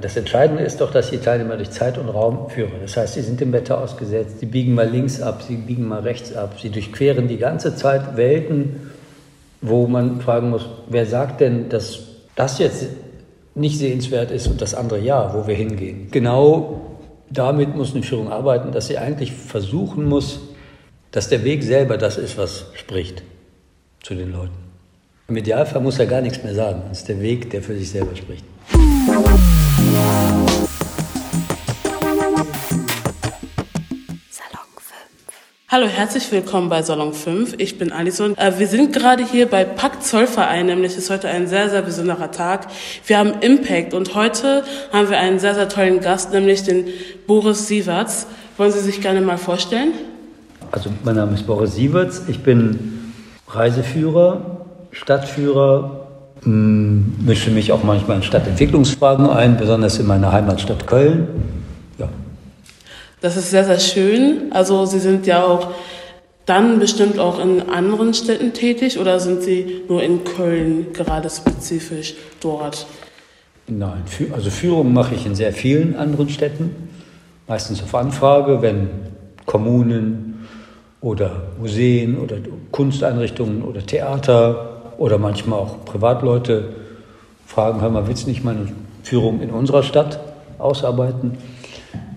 Das Entscheidende ist doch, dass die Teilnehmer durch Zeit und Raum führen. Das heißt, sie sind dem Wetter ausgesetzt, sie biegen mal links ab, sie biegen mal rechts ab, sie durchqueren die ganze Zeit Welten, wo man fragen muss, wer sagt denn, dass das jetzt nicht sehenswert ist und das andere ja, wo wir hingehen. Genau damit muss eine Führung arbeiten, dass sie eigentlich versuchen muss, dass der Weg selber das ist, was spricht zu den Leuten. Im Idealfall muss er gar nichts mehr sagen. Es ist der Weg, der für sich selber spricht. Hallo, herzlich willkommen bei Salon 5. Ich bin Alison. Äh, wir sind gerade hier bei Pakt Zollverein, nämlich ist heute ein sehr, sehr besonderer Tag. Wir haben Impact und heute haben wir einen sehr, sehr tollen Gast, nämlich den Boris Sieverts. Wollen Sie sich gerne mal vorstellen? Also mein Name ist Boris Sieverts. Ich bin Reiseführer, Stadtführer, mische mich auch manchmal in Stadtentwicklungsfragen ein, besonders in meiner Heimatstadt Köln. Ja, das ist sehr, sehr schön. Also Sie sind ja auch dann bestimmt auch in anderen Städten tätig oder sind Sie nur in Köln gerade spezifisch dort? Nein, also Führung mache ich in sehr vielen anderen Städten, meistens auf Anfrage, wenn Kommunen oder Museen oder Kunsteinrichtungen oder Theater oder manchmal auch Privatleute fragen, hör mal, willst du nicht mal eine Führung in unserer Stadt ausarbeiten?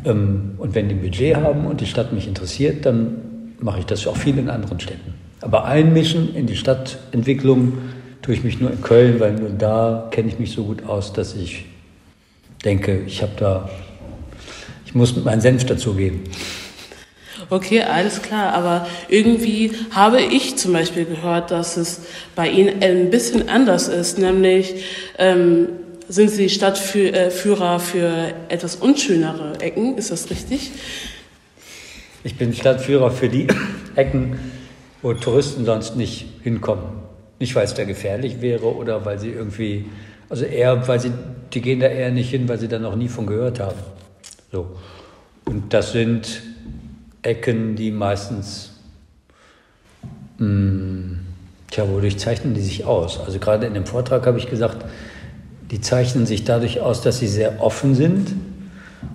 Ähm, und wenn die ein Budget haben und die Stadt mich interessiert, dann mache ich das auch viel in anderen Städten. Aber einmischen in die Stadtentwicklung tue ich mich nur in Köln, weil nur da kenne ich mich so gut aus, dass ich denke, ich habe da, ich muss meinen Senf dazugeben. Okay, alles klar. Aber irgendwie habe ich zum Beispiel gehört, dass es bei Ihnen ein bisschen anders ist. Nämlich ähm, sind Sie Stadtführer für etwas unschönere Ecken, ist das richtig? Ich bin Stadtführer für die Ecken, wo Touristen sonst nicht hinkommen. Nicht, weil es da gefährlich wäre oder weil sie irgendwie, also eher, weil sie, die gehen da eher nicht hin, weil sie da noch nie von gehört haben. So. Und das sind Ecken, die meistens, mh, hm, tja, wodurch zeichnen die sich aus? Also gerade in dem Vortrag habe ich gesagt, die zeichnen sich dadurch aus, dass sie sehr offen sind.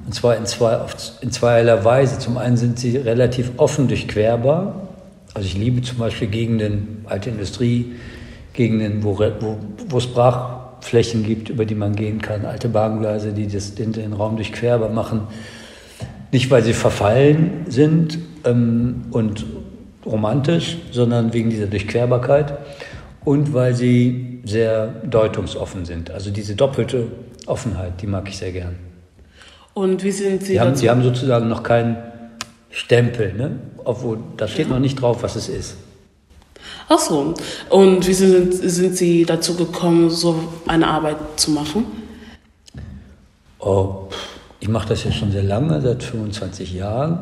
Und zwar in, zwei, in zweierlei Weise. Zum einen sind sie relativ offen durchquerbar. Also ich liebe zum Beispiel Gegenden, alte Industrie, Gegenden, wo, wo, wo es Brachflächen gibt, über die man gehen kann, alte Bahngleise, die das, den, den Raum durchquerbar machen. Nicht, weil sie verfallen sind ähm, und romantisch, sondern wegen dieser Durchquerbarkeit und weil sie sehr deutungsoffen sind. Also diese doppelte Offenheit, die mag ich sehr gern. Und wie sind Sie? Sie haben, sie haben sozusagen noch keinen Stempel, ne? obwohl da steht ja. noch nicht drauf, was es ist. Ach so. Und wie sind, sind Sie dazu gekommen, so eine Arbeit zu machen? Oh, ich mache das ja schon sehr lange, seit 25 Jahren.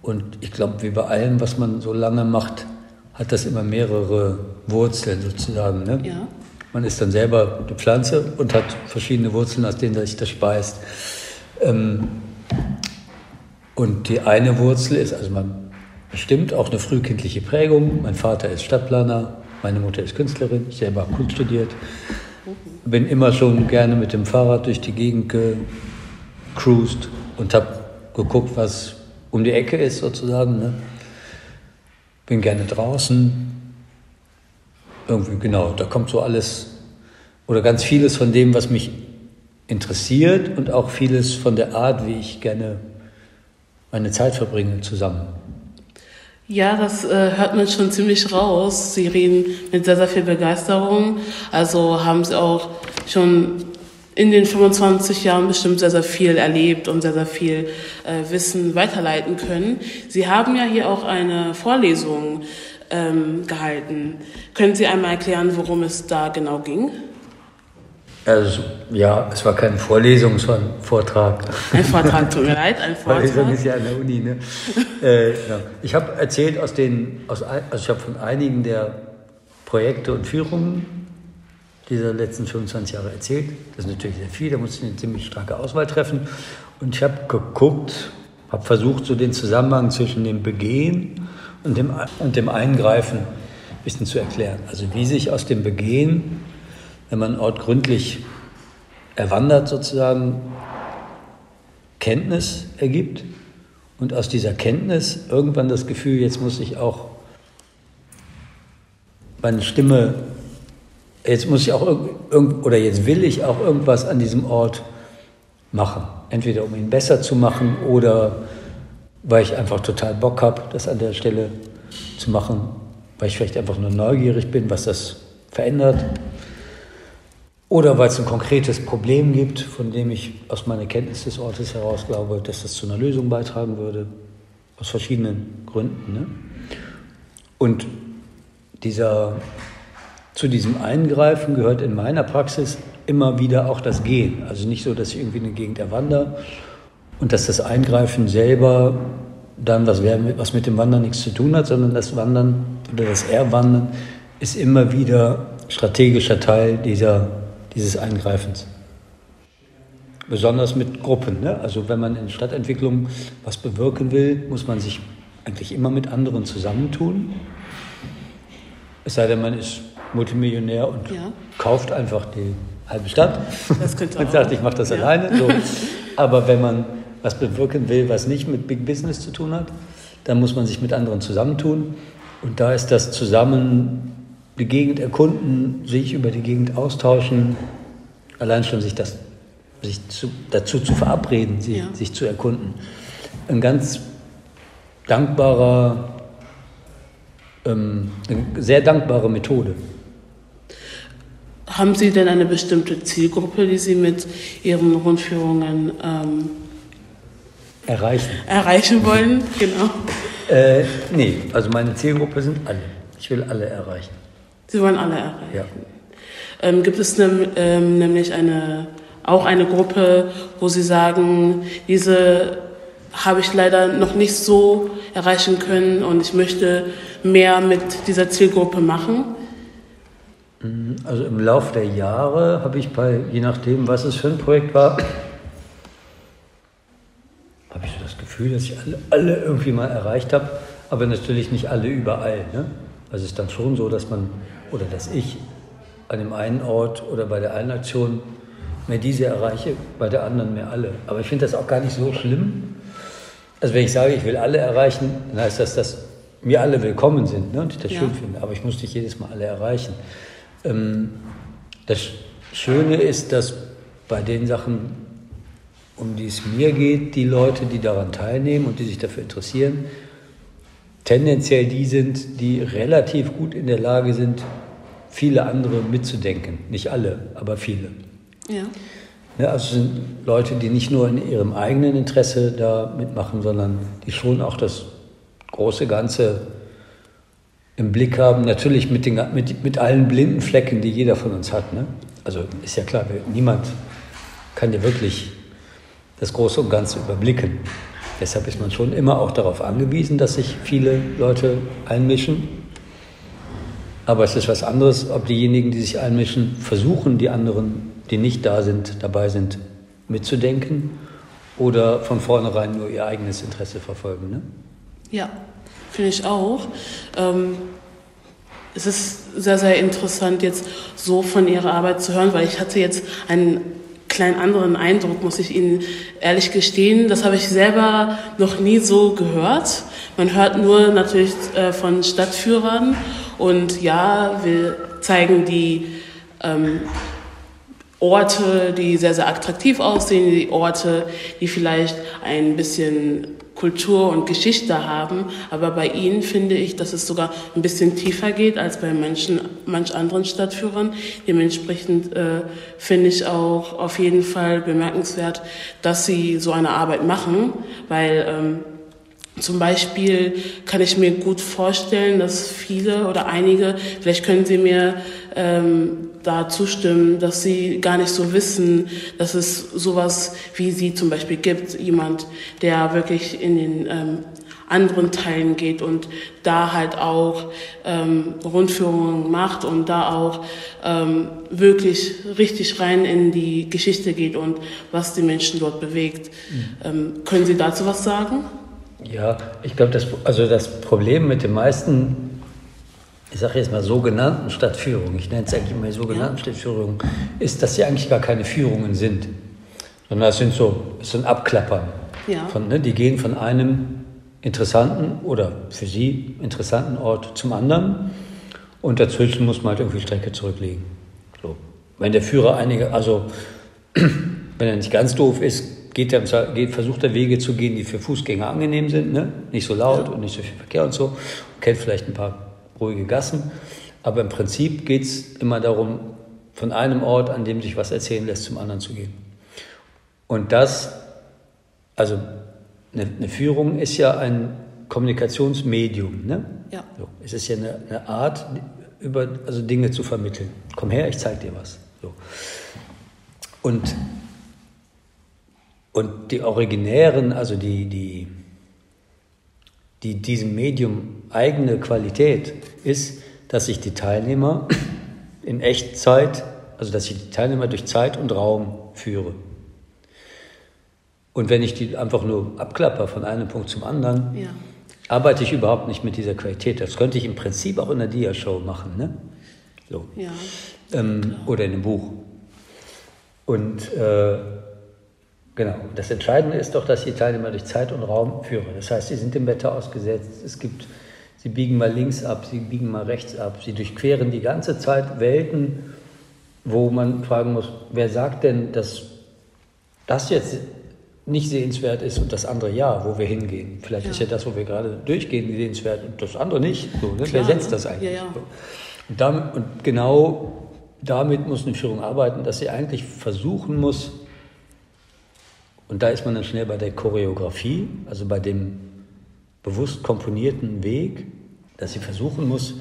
Und ich glaube, wie bei allem, was man so lange macht, hat das immer mehrere Wurzeln sozusagen. Ne? Ja. Man ist dann selber eine Pflanze und hat verschiedene Wurzeln, aus denen sich das speist. Ähm, und die eine Wurzel ist, also man bestimmt auch eine frühkindliche Prägung. Mein Vater ist Stadtplaner, meine Mutter ist Künstlerin, ich selber habe Kunst studiert. Bin immer schon gerne mit dem Fahrrad durch die Gegend gecruised und habe geguckt, was um die Ecke ist sozusagen. Ne? bin gerne draußen. Irgendwie, genau, da kommt so alles oder ganz vieles von dem, was mich interessiert und auch vieles von der Art, wie ich gerne meine Zeit verbringe, zusammen. Ja, das äh, hört man schon ziemlich raus. Sie reden mit sehr, sehr viel Begeisterung. Also haben Sie auch schon in den 25 Jahren bestimmt sehr, sehr viel erlebt und sehr, sehr viel äh, Wissen weiterleiten können. Sie haben ja hier auch eine Vorlesung ähm, gehalten. Können Sie einmal erklären, worum es da genau ging? Also, ja, es war keine Vorlesung, es war ein Vortrag. Ein Vortrag, tut mir leid, ein Vortrag. Vorlesung ist ja an der Uni, ne? äh, ja. Ich habe erzählt aus den, aus, also ich habe von einigen der Projekte und Führungen dieser letzten 25 Jahre erzählt. Das ist natürlich sehr viel, da muss ich eine ziemlich starke Auswahl treffen. Und ich habe geguckt, habe versucht, so den Zusammenhang zwischen dem Begehen und dem, und dem Eingreifen ein bisschen zu erklären. Also wie sich aus dem Begehen, wenn man einen Ort gründlich erwandert sozusagen, Kenntnis ergibt und aus dieser Kenntnis irgendwann das Gefühl, jetzt muss ich auch meine Stimme, jetzt muss ich auch oder jetzt will ich auch irgendwas an diesem Ort machen. Entweder um ihn besser zu machen oder weil ich einfach total Bock habe, das an der Stelle zu machen, weil ich vielleicht einfach nur neugierig bin, was das verändert. Oder weil es ein konkretes Problem gibt, von dem ich aus meiner Kenntnis des Ortes heraus glaube, dass das zu einer Lösung beitragen würde. Aus verschiedenen Gründen. Ne? Und dieser, zu diesem Eingreifen gehört in meiner Praxis immer wieder auch das Gehen. Also nicht so, dass ich irgendwie eine Gegend erwandere und dass das Eingreifen selber dann, was, was mit dem Wandern nichts zu tun hat, sondern das Wandern oder das Erwandern ist immer wieder strategischer Teil dieser, dieses Eingreifens. Besonders mit Gruppen. Ne? Also wenn man in Stadtentwicklung was bewirken will, muss man sich eigentlich immer mit anderen zusammentun. Es sei denn, man ist Multimillionär und ja. kauft einfach die halbe Stadt Das könnte und sagt, ich mache das ja. alleine. So. Aber wenn man was bewirken will, was nicht mit Big Business zu tun hat, dann muss man sich mit anderen zusammentun. Und da ist das Zusammen die Gegend erkunden, sich über die Gegend austauschen, allein schon sich, das, sich zu, dazu zu verabreden, sie, ja. sich zu erkunden. Ein ganz dankbarer, ähm, eine sehr dankbare Methode. Haben Sie denn eine bestimmte Zielgruppe, die Sie mit Ihren Rundführungen ähm, erreichen. erreichen wollen? genau. Äh, nee, also meine Zielgruppe sind alle. Ich will alle erreichen. Sie wollen alle erreichen? Ja. Ähm, gibt es ne, ähm, nämlich eine, auch eine Gruppe, wo Sie sagen, diese habe ich leider noch nicht so erreichen können und ich möchte mehr mit dieser Zielgruppe machen? Mhm, also im Laufe der Jahre habe ich bei, je nachdem, was es für ein Projekt war, habe ich so das Gefühl, dass ich alle, alle irgendwie mal erreicht habe, aber natürlich nicht alle überall. Ne? Also es ist dann schon so, dass man oder dass ich an dem einen Ort oder bei der einen Aktion mehr diese erreiche, bei der anderen mehr alle. Aber ich finde das auch gar nicht so schlimm. Also wenn ich sage, ich will alle erreichen, dann heißt das, dass mir alle willkommen sind ne, und ich das ja. schön finde. Aber ich muss nicht jedes Mal alle erreichen. Ähm, das Schöne ist, dass bei den Sachen, um die es mir geht, die Leute, die daran teilnehmen und die sich dafür interessieren, tendenziell die sind, die relativ gut in der Lage sind, viele andere mitzudenken. Nicht alle, aber viele. Ja. ja also sind Leute, die nicht nur in ihrem eigenen Interesse da mitmachen, sondern die schon auch das große Ganze im Blick haben. Natürlich mit, den, mit, mit allen blinden Flecken, die jeder von uns hat. Ne? Also ist ja klar, niemand kann ja wirklich das Große und Ganze überblicken. Deshalb ist man schon immer auch darauf angewiesen, dass sich viele Leute einmischen. Aber es ist was anderes, ob diejenigen, die sich einmischen, versuchen, die anderen, die nicht da sind, dabei sind, mitzudenken oder von vornherein nur ihr eigenes Interesse verfolgen. Ne? Ja, finde ich auch. Ähm, es ist sehr, sehr interessant, jetzt so von Ihrer Arbeit zu hören, weil ich hatte jetzt einen kleinen anderen Eindruck, muss ich Ihnen ehrlich gestehen. Das habe ich selber noch nie so gehört. Man hört nur natürlich äh, von Stadtführern und ja, wir zeigen die ähm, Orte, die sehr, sehr attraktiv aussehen, die Orte, die vielleicht ein bisschen Kultur und Geschichte haben. Aber bei ihnen finde ich, dass es sogar ein bisschen tiefer geht als bei Menschen, manch anderen Stadtführern. Dementsprechend äh, finde ich auch auf jeden Fall bemerkenswert, dass sie so eine Arbeit machen, weil ähm, zum Beispiel kann ich mir gut vorstellen, dass viele oder einige, vielleicht können Sie mir ähm, da zustimmen, dass Sie gar nicht so wissen, dass es sowas wie Sie zum Beispiel gibt, jemand, der wirklich in den ähm, anderen Teilen geht und da halt auch ähm, Rundführungen macht und da auch ähm, wirklich richtig rein in die Geschichte geht und was die Menschen dort bewegt. Mhm. Ähm, können Sie dazu was sagen? Ja, ich glaube, das, also das Problem mit den meisten, ich sage jetzt mal sogenannten Stadtführungen, ich nenne es eigentlich immer sogenannten ja. Stadtführungen, ist, dass sie eigentlich gar keine Führungen sind. Sondern das sind so, das sind Abklappern. Ja. Von, ne, die gehen von einem interessanten oder für sie interessanten Ort zum anderen und dazwischen muss man halt irgendwie Strecke zurücklegen. So. Wenn der Führer einige, also wenn er nicht ganz doof ist, geht er, geht, versucht er Wege zu gehen, die für Fußgänger angenehm sind, ne? nicht so laut ja. und nicht so viel Verkehr und so, kennt vielleicht ein paar ruhige Gassen, aber im Prinzip geht es immer darum, von einem Ort, an dem sich was erzählen lässt, zum anderen zu gehen. Und das, also eine, eine Führung ist ja ein Kommunikationsmedium. Ne? Ja. So, es ist ja eine, eine, Art, über, also Dinge zu vermitteln. Komm her, ich zeig dir was. So. Und, und die originären, also die, die, die diesem Medium eigene Qualität ist, dass sich die Teilnehmer in Echtzeit, also dass ich die Teilnehmer durch Zeit und Raum führe. Und wenn ich die einfach nur abklapper von einem Punkt zum anderen, ja. arbeite ich überhaupt nicht mit dieser Qualität. Das könnte ich im Prinzip auch in der Dia-Show machen, ne? So. Ja, ähm, oder in einem Buch. Und äh, genau, das Entscheidende ist doch, dass die Teilnehmer durch Zeit und Raum führen. Das heißt, sie sind dem Wetter ausgesetzt. Es gibt, sie biegen mal links ab, sie biegen mal rechts ab. Sie durchqueren die ganze Zeit Welten, wo man fragen muss, wer sagt denn, dass das jetzt nicht sehenswert ist und das andere ja, wo wir hingehen. Vielleicht ja. ist ja das, wo wir gerade durchgehen, sehenswert und das andere nicht. So, ne? Wer setzt das eigentlich? Ja, ja. Und, damit, und genau damit muss eine Führung arbeiten, dass sie eigentlich versuchen muss, und da ist man dann schnell bei der Choreografie, also bei dem bewusst komponierten Weg, dass sie versuchen muss,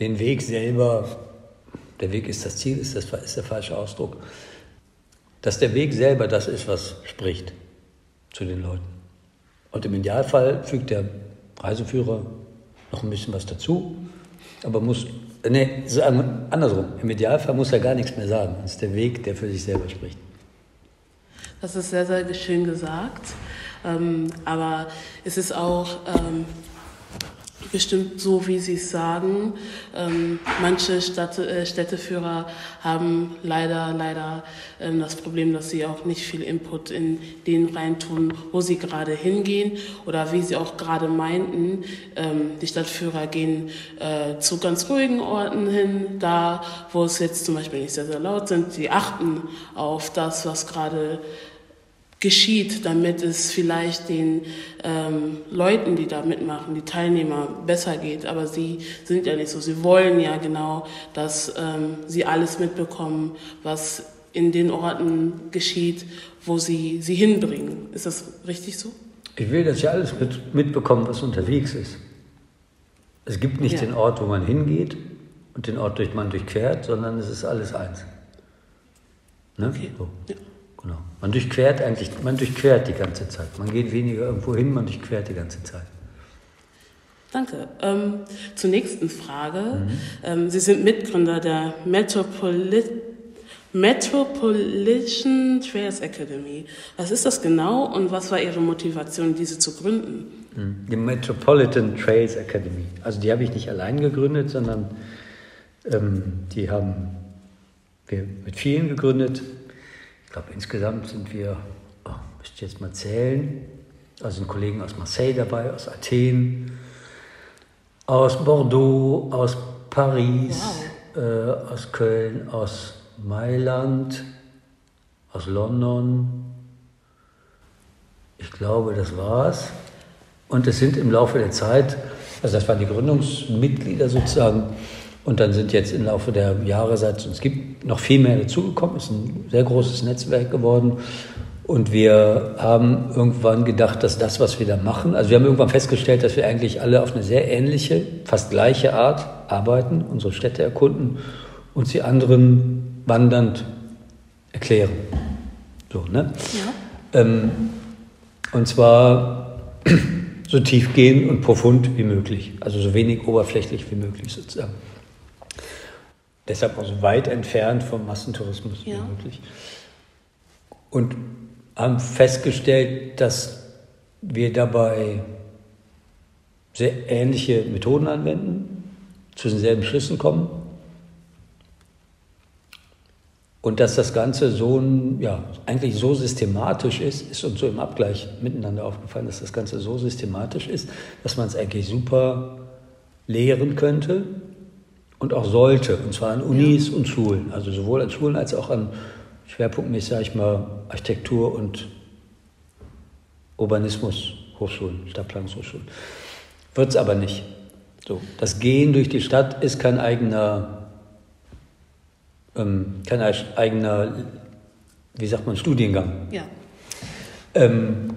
den Weg selber, der Weg ist das Ziel, ist, das, ist der falsche Ausdruck, dass der Weg selber das ist, was spricht zu den Leuten. Und im Idealfall fügt der Reiseführer noch ein bisschen was dazu, aber muss, nee, andersrum, im Idealfall muss er gar nichts mehr sagen. Das ist der Weg, der für sich selber spricht. Das ist sehr, sehr schön gesagt. Ähm, aber es ist auch ähm, bestimmt so, wie Sie es sagen. Ähm, manche Stadt, äh, Städteführer haben leider, leider ähm, das Problem, dass sie auch nicht viel Input in den reintun, wo sie gerade hingehen oder wie sie auch gerade meinten. Ähm, die Stadtführer gehen äh, zu ganz ruhigen Orten hin, da wo es jetzt zum Beispiel nicht sehr, sehr laut sind. Sie achten auf das, was gerade geschieht, damit es vielleicht den ähm, Leuten, die da mitmachen, die Teilnehmer besser geht. Aber sie sind ja nicht so. Sie wollen ja genau, dass ähm, sie alles mitbekommen, was in den Orten geschieht, wo sie sie hinbringen. Ist das richtig so? Ich will, dass sie alles mit, mitbekommen, was unterwegs ist. Es gibt nicht ja. den Ort, wo man hingeht und den Ort, durch man durchquert, sondern es ist alles eins. Ne? Okay. So. Ja. Genau. Man durchquert eigentlich, man durchquert die ganze Zeit. Man geht weniger irgendwo hin, man durchquert die ganze Zeit. Danke. Ähm, zur nächsten Frage. Mhm. Ähm, Sie sind Mitgründer der Metropolit Metropolitan Trails Academy. Was ist das genau und was war Ihre Motivation, diese zu gründen? Mhm. Die Metropolitan Trails Academy. Also die habe ich nicht allein gegründet, sondern ähm, die haben wir mit vielen gegründet. Ich glaube, insgesamt sind wir, oh, müsst ihr jetzt mal zählen, da sind Kollegen aus Marseille dabei, aus Athen, aus Bordeaux, aus Paris, wow. äh, aus Köln, aus Mailand, aus London. Ich glaube, das war's. Und es sind im Laufe der Zeit, also das waren die Gründungsmitglieder sozusagen, und dann sind jetzt im Laufe der Jahre, seit es gibt, noch viel mehr dazugekommen. Es ist ein sehr großes Netzwerk geworden. Und wir haben irgendwann gedacht, dass das, was wir da machen, also wir haben irgendwann festgestellt, dass wir eigentlich alle auf eine sehr ähnliche, fast gleiche Art arbeiten, unsere Städte erkunden und sie anderen wandernd erklären. So, ne? Ja. Ähm, und zwar so tiefgehend und profund wie möglich, also so wenig oberflächlich wie möglich sozusagen. Deshalb auch so weit entfernt vom Massentourismus ja. wie möglich. Und haben festgestellt, dass wir dabei sehr ähnliche Methoden anwenden, zu denselben Schlüssen kommen. Und dass das Ganze so ja, eigentlich so systematisch ist, ist uns so im Abgleich miteinander aufgefallen, dass das Ganze so systematisch ist, dass man es eigentlich super lehren könnte und auch sollte, und zwar an Unis ja. und Schulen, also sowohl an Schulen als auch an schwerpunktmäßig, sage ich mal, Architektur und Urbanismus, Hochschulen, Stadtplanungshochschulen. Wird es aber nicht. So, das Gehen durch die Stadt ist kein eigener, ähm, kein eigener, wie sagt man, Studiengang. Ja. Ähm,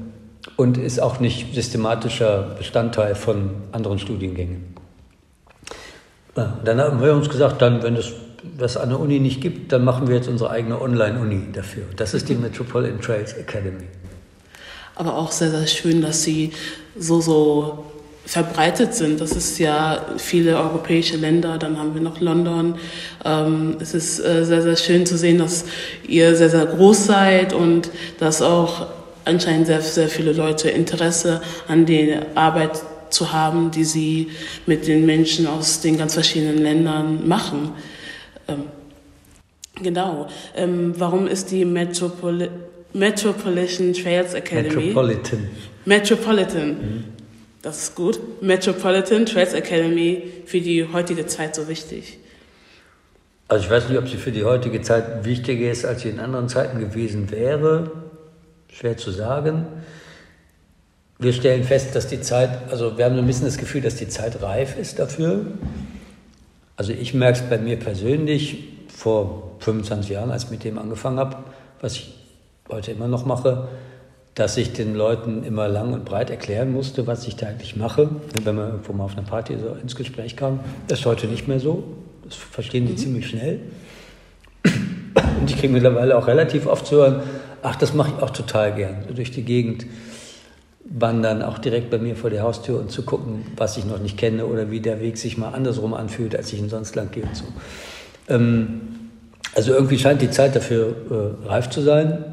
und ist auch nicht systematischer Bestandteil von anderen Studiengängen. Ja, dann haben wir uns gesagt, dann, wenn es das an der Uni nicht gibt, dann machen wir jetzt unsere eigene Online-Uni dafür. Das ist die Metropolitan Trails Academy. Aber auch sehr, sehr schön, dass sie so, so verbreitet sind. Das ist ja viele europäische Länder, dann haben wir noch London. Ähm, es ist äh, sehr, sehr schön zu sehen, dass ihr sehr, sehr groß seid und dass auch anscheinend sehr, sehr viele Leute Interesse an der Arbeit zu haben, die sie mit den Menschen aus den ganz verschiedenen Ländern machen. Ähm, genau. Ähm, warum ist die Metropoli Metropolitan Trails Academy? Metropolitan. Metropolitan. Mhm. Das ist gut. Metropolitan Trails Academy für die heutige Zeit so wichtig. Also ich weiß nicht, ob sie für die heutige Zeit wichtiger ist, als sie in anderen Zeiten gewesen wäre. Schwer zu sagen wir stellen fest, dass die Zeit, also wir haben so ein bisschen das Gefühl, dass die Zeit reif ist dafür. Also ich merke es bei mir persönlich vor 25 Jahren, als ich mit dem angefangen habe, was ich heute immer noch mache, dass ich den Leuten immer lang und breit erklären musste, was ich da eigentlich mache, wenn man irgendwo mal auf einer Party so ins Gespräch kam. Das ist heute nicht mehr so. Das verstehen die mhm. ziemlich schnell. Und ich kriege mittlerweile auch relativ oft zu hören, ach, das mache ich auch total gern, so durch die Gegend wandern, auch direkt bei mir vor der Haustür und zu gucken, was ich noch nicht kenne oder wie der Weg sich mal andersrum anfühlt, als ich ihn sonst lang gehe und so. Ähm, also irgendwie scheint die Zeit dafür äh, reif zu sein.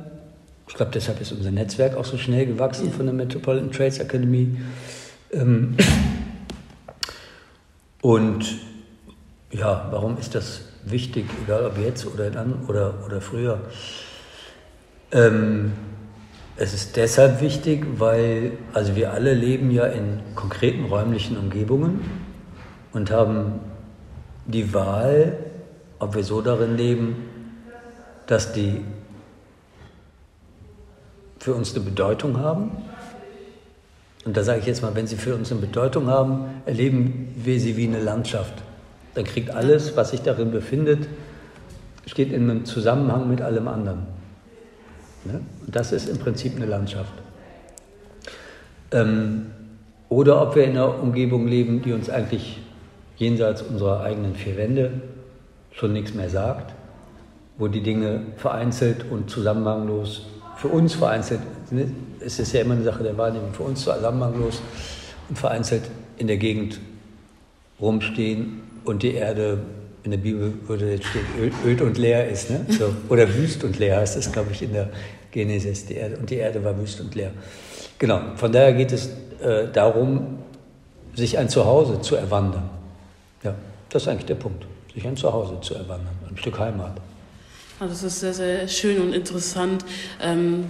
Ich glaube, deshalb ist unser Netzwerk auch so schnell gewachsen von der Metropolitan Trades Academy. Ähm, und ja, warum ist das wichtig, egal ob jetzt oder dann oder, oder früher? Ähm, es ist deshalb wichtig, weil also wir alle leben ja in konkreten räumlichen Umgebungen und haben die Wahl, ob wir so darin leben, dass die für uns eine Bedeutung haben. Und da sage ich jetzt mal, wenn sie für uns eine Bedeutung haben, erleben wir sie wie eine Landschaft. Dann kriegt alles, was sich darin befindet, steht in einem Zusammenhang mit allem anderen. Ne? Das ist im Prinzip eine Landschaft. Ähm, oder ob wir in einer Umgebung leben, die uns eigentlich jenseits unserer eigenen vier Wände schon nichts mehr sagt, wo die Dinge vereinzelt und zusammenhanglos, für uns vereinzelt, ne? es ist ja immer eine Sache der Wahrnehmung, für uns zusammenhanglos und vereinzelt in der Gegend rumstehen und die Erde in der Bibel würde jetzt stehen, öd, und leer ist. Ne? So, oder wüst und leer heißt das, glaube ich, in der Genesis. Die Erde, und die Erde war wüst und leer. Genau, von daher geht es äh, darum, sich ein Zuhause zu erwandern. Ja, das ist eigentlich der Punkt. Sich ein Zuhause zu erwandern, ein Stück Heimat. Also das ist sehr, sehr schön und interessant. Ähm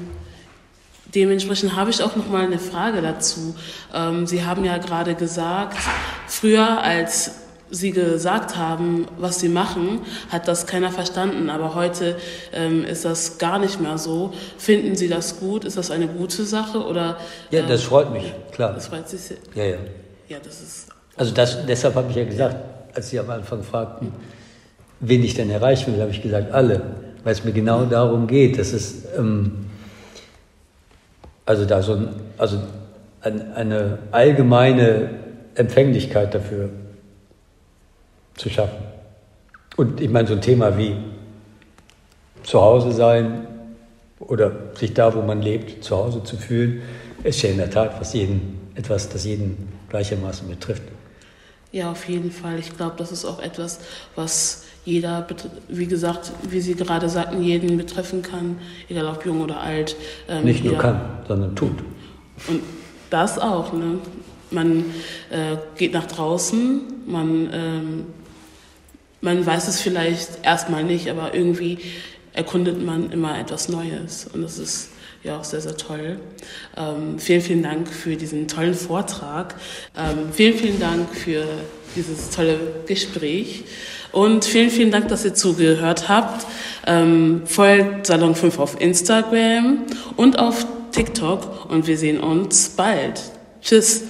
Dementsprechend habe ich auch noch mal eine Frage dazu. Ähm, Sie haben ja gerade gesagt, früher als sie gesagt haben, was sie machen, hat das keiner verstanden. Aber heute ähm, ist das gar nicht mehr so. Finden Sie das gut? Ist das eine gute Sache? Oder, ja, das ähm, freut mich, klar. Das freut sich. Ja, ja. Ja, das ist. Also das, deshalb habe ich ja gesagt, als Sie am Anfang fragten, wen ich denn erreichen will, habe ich gesagt, alle. Weil es mir genau darum geht, dass es, ähm, also da so ein, also ein, eine allgemeine Empfänglichkeit dafür zu schaffen. Und ich meine, so ein Thema wie zu Hause sein oder sich da, wo man lebt, zu Hause zu fühlen, ist ja in der Tat was jeden, etwas, das jeden gleichermaßen betrifft. Ja, auf jeden Fall. Ich glaube, das ist auch etwas, was jeder, wie gesagt, wie Sie gerade sagten, jeden betreffen kann, egal ob jung oder alt. Ähm, Nicht nur kann, sondern tut. Und das auch. Ne? Man äh, geht nach draußen, man ähm, man weiß es vielleicht erstmal nicht, aber irgendwie erkundet man immer etwas Neues. Und das ist ja auch sehr, sehr toll. Ähm, vielen, vielen Dank für diesen tollen Vortrag. Ähm, vielen, vielen Dank für dieses tolle Gespräch. Und vielen, vielen Dank, dass ihr zugehört habt. Ähm, folgt Salon 5 auf Instagram und auf TikTok und wir sehen uns bald. Tschüss.